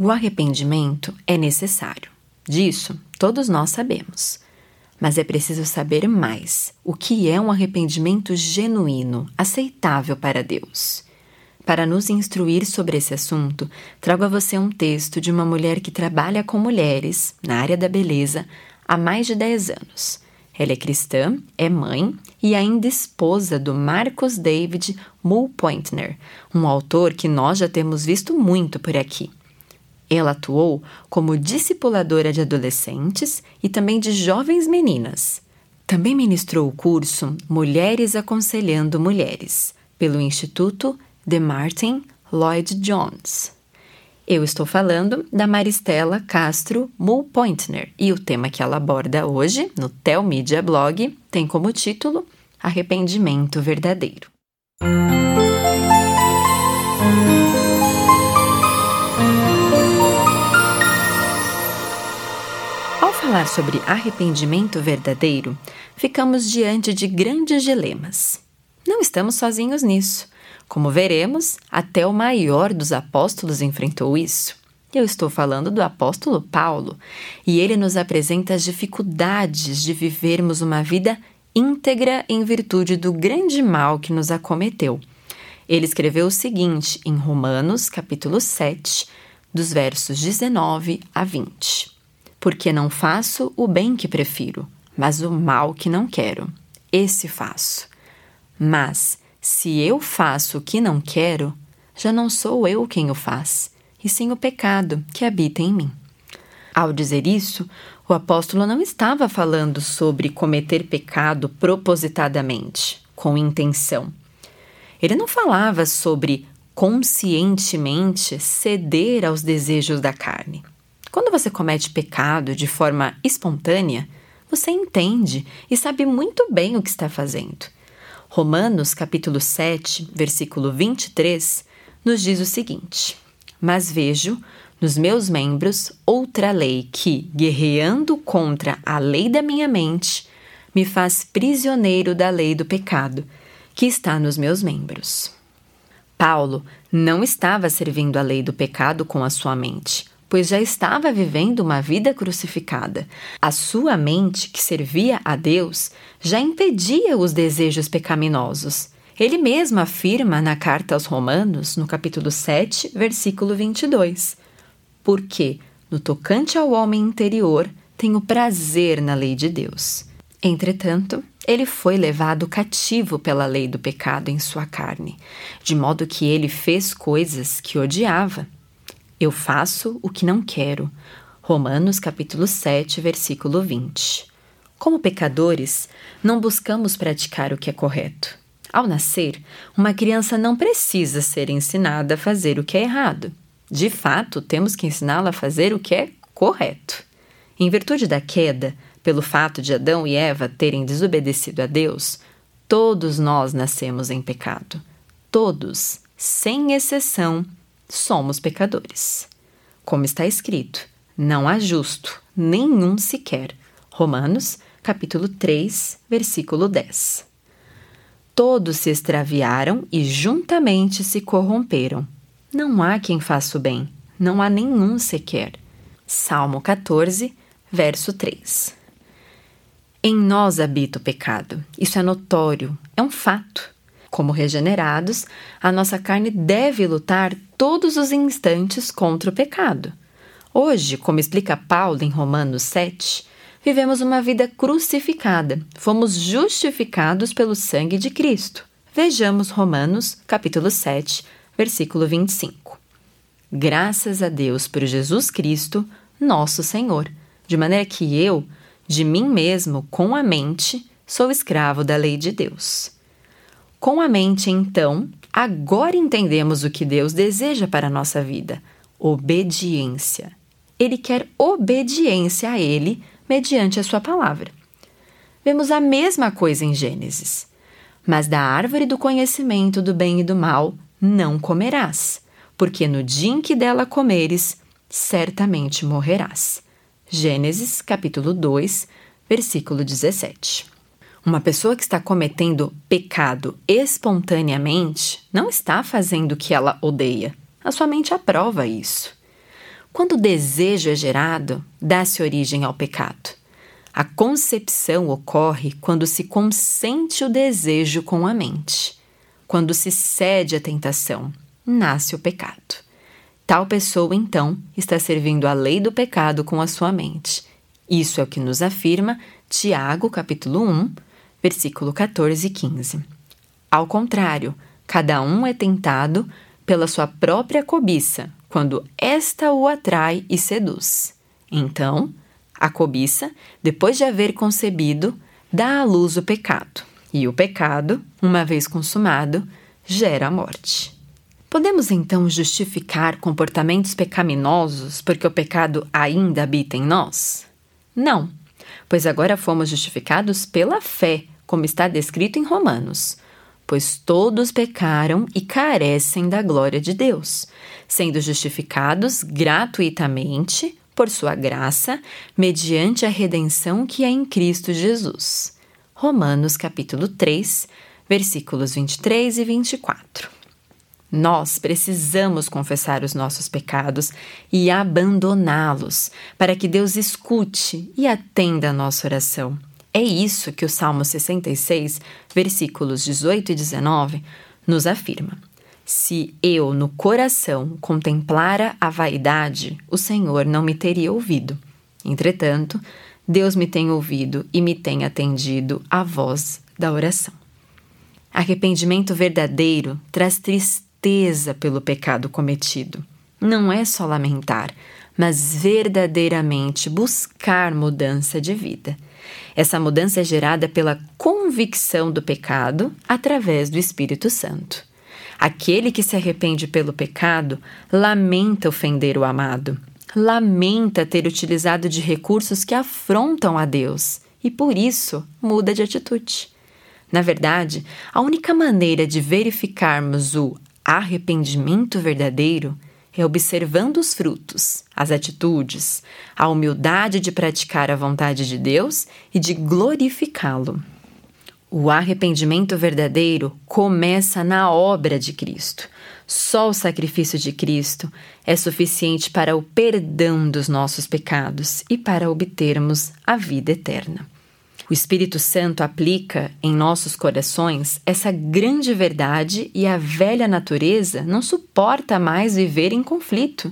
O arrependimento é necessário. Disso todos nós sabemos. Mas é preciso saber mais o que é um arrependimento genuíno, aceitável para Deus. Para nos instruir sobre esse assunto, trago a você um texto de uma mulher que trabalha com mulheres na área da beleza há mais de 10 anos. Ela é cristã, é mãe e ainda esposa do Marcos David Mulpointner, um autor que nós já temos visto muito por aqui. Ela atuou como discipuladora de adolescentes e também de jovens meninas. Também ministrou o curso Mulheres Aconselhando Mulheres, pelo Instituto The Martin Lloyd Jones. Eu estou falando da Maristela Castro Mulpointner e o tema que ela aborda hoje no Tel Media Blog tem como título Arrependimento Verdadeiro. Falar sobre arrependimento verdadeiro, ficamos diante de grandes dilemas. Não estamos sozinhos nisso. Como veremos, até o maior dos apóstolos enfrentou isso. Eu estou falando do apóstolo Paulo, e ele nos apresenta as dificuldades de vivermos uma vida íntegra em virtude do grande mal que nos acometeu. Ele escreveu o seguinte em Romanos, capítulo 7, dos versos 19 a 20: Porque não faço o bem que prefiro, mas o mal que não quero. Esse faço. Mas se eu faço o que não quero, já não sou eu quem o faz, e sim o pecado que habita em mim. Ao dizer isso, o apóstolo não estava falando sobre cometer pecado propositadamente, com intenção. Ele não falava sobre conscientemente ceder aos desejos da carne. Quando você comete pecado de forma espontânea, você entende e sabe muito bem o que está fazendo. Romanos capítulo 7, versículo 23, nos diz o seguinte: Mas vejo nos meus membros outra lei que, guerreando contra a lei da minha mente, me faz prisioneiro da lei do pecado, que está nos meus membros. Paulo não estava servindo a lei do pecado com a sua mente, pois já estava vivendo uma vida crucificada. A sua mente, que servia a Deus, já impedia os desejos pecaminosos. Ele mesmo afirma na carta aos Romanos, no capítulo 7, versículo 22: Porque, no tocante ao homem interior, tenho prazer na lei de Deus. Entretanto, ele foi levado cativo pela lei do pecado em sua carne, de modo que ele fez coisas que odiava eu faço o que não quero. Romanos capítulo 7, versículo 20. Como pecadores, não buscamos praticar o que é correto. Ao nascer, uma criança não precisa ser ensinada a fazer o que é errado. De fato, temos que ensiná-la a fazer o que é correto. Em virtude da queda, pelo fato de Adão e Eva terem desobedecido a Deus, todos nós nascemos em pecado. Todos, sem exceção, somos pecadores. Como está escrito, não há justo, nenhum sequer. Romanos, capítulo 3, versículo 10. Todos se extraviaram e juntamente se corromperam. Não há quem faça o bem, não há nenhum sequer. Salmo 14, verso 3. Em nós habita o pecado. Isso é notório, é um fato. Como regenerados, a nossa carne deve lutar todos os instantes contra o pecado. Hoje, como explica Paulo em Romanos 7, vivemos uma vida crucificada. Fomos justificados pelo sangue de Cristo. Vejamos Romanos, capítulo 7, versículo 25. Graças a Deus por Jesus Cristo, nosso Senhor, de maneira que eu, de mim mesmo, com a mente, sou escravo da lei de Deus. Com a mente, então, agora entendemos o que Deus deseja para a nossa vida: obediência. Ele quer obediência a Ele mediante a Sua palavra. Vemos a mesma coisa em Gênesis. Mas da árvore do conhecimento do bem e do mal não comerás, porque no dia em que dela comeres, certamente morrerás. Gênesis capítulo 2, versículo 17. Uma pessoa que está cometendo pecado espontaneamente não está fazendo o que ela odeia. A sua mente aprova isso. Quando o desejo é gerado, dá-se origem ao pecado. A concepção ocorre quando se consente o desejo com a mente. Quando se cede à tentação, nasce o pecado. Tal pessoa, então, está servindo a lei do pecado com a sua mente. Isso é o que nos afirma Tiago, capítulo 1, versículo 14 e 15. Ao contrário, cada um é tentado pela sua própria cobiça, quando esta o atrai e seduz. Então, a cobiça, depois de haver concebido, dá à luz o pecado, e o pecado, uma vez consumado, gera a morte. Podemos então justificar comportamentos pecaminosos porque o pecado ainda habita em nós? Não, pois agora fomos justificados pela fé, como está descrito em Romanos. Pois todos pecaram e carecem da glória de Deus, sendo justificados gratuitamente por sua graça, mediante a redenção que é em Cristo Jesus. Romanos capítulo 3, versículos 23 e 24. Nós precisamos confessar os nossos pecados e abandoná-los, para que Deus escute e atenda a nossa oração. É isso que o Salmo 66, versículos 18 e 19, nos afirma. Se eu no coração contemplara a vaidade, o Senhor não me teria ouvido. Entretanto, Deus me tem ouvido e me tem atendido à voz da oração. Arrependimento verdadeiro traz tristeza pelo pecado cometido. Não é só lamentar, mas verdadeiramente buscar mudança de vida. Essa mudança é gerada pela convicção do pecado através do Espírito Santo. Aquele que se arrepende pelo pecado lamenta ofender o amado, lamenta ter utilizado de recursos que afrontam a Deus e por isso muda de atitude. Na verdade, a única maneira de verificarmos o arrependimento verdadeiro é observando os frutos, as atitudes, a humildade de praticar a vontade de Deus e de glorificá-lo. O arrependimento verdadeiro começa na obra de Cristo. Só o sacrifício de Cristo é suficiente para o perdão dos nossos pecados e para obtermos a vida eterna. O Espírito Santo aplica em nossos corações essa grande verdade e a velha natureza não suporta mais viver em conflito.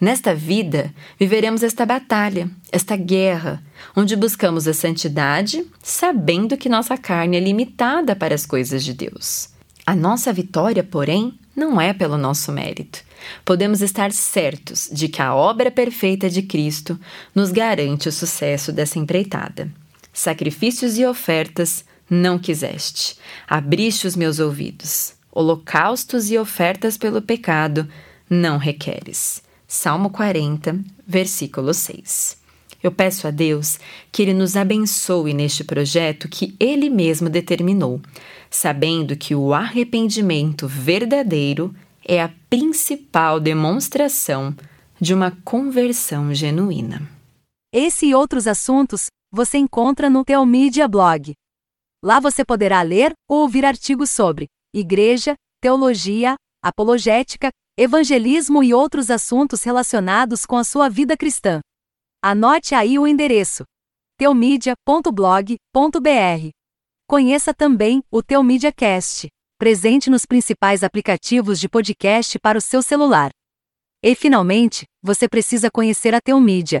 Nesta vida, viveremos esta batalha, esta guerra, onde buscamos a santidade, sabendo que nossa carne é limitada para as coisas de Deus. A nossa vitória, porém, não é pelo nosso mérito. Podemos estar certos de que a obra perfeita de Cristo nos garante o sucesso dessa empreitada. Sacrifícios e ofertas não quiseste, abriste os meus ouvidos. Holocaustos e ofertas pelo pecado não requeres. Salmo 40, versículo 6. Eu peço a Deus que Ele nos abençoe neste projeto que Ele mesmo determinou, sabendo que o arrependimento verdadeiro é a principal demonstração de uma conversão genuína. Esse e outros assuntos você encontra no Teomídia Blog. Lá você poderá ler ou ouvir artigos sobre igreja, teologia, apologética, evangelismo e outros assuntos relacionados com a sua vida cristã. Anote aí o endereço: teomedia.blog.br. Conheça também o Teomídia Cast, presente nos principais aplicativos de podcast para o seu celular. E finalmente, você precisa conhecer a Teomídia,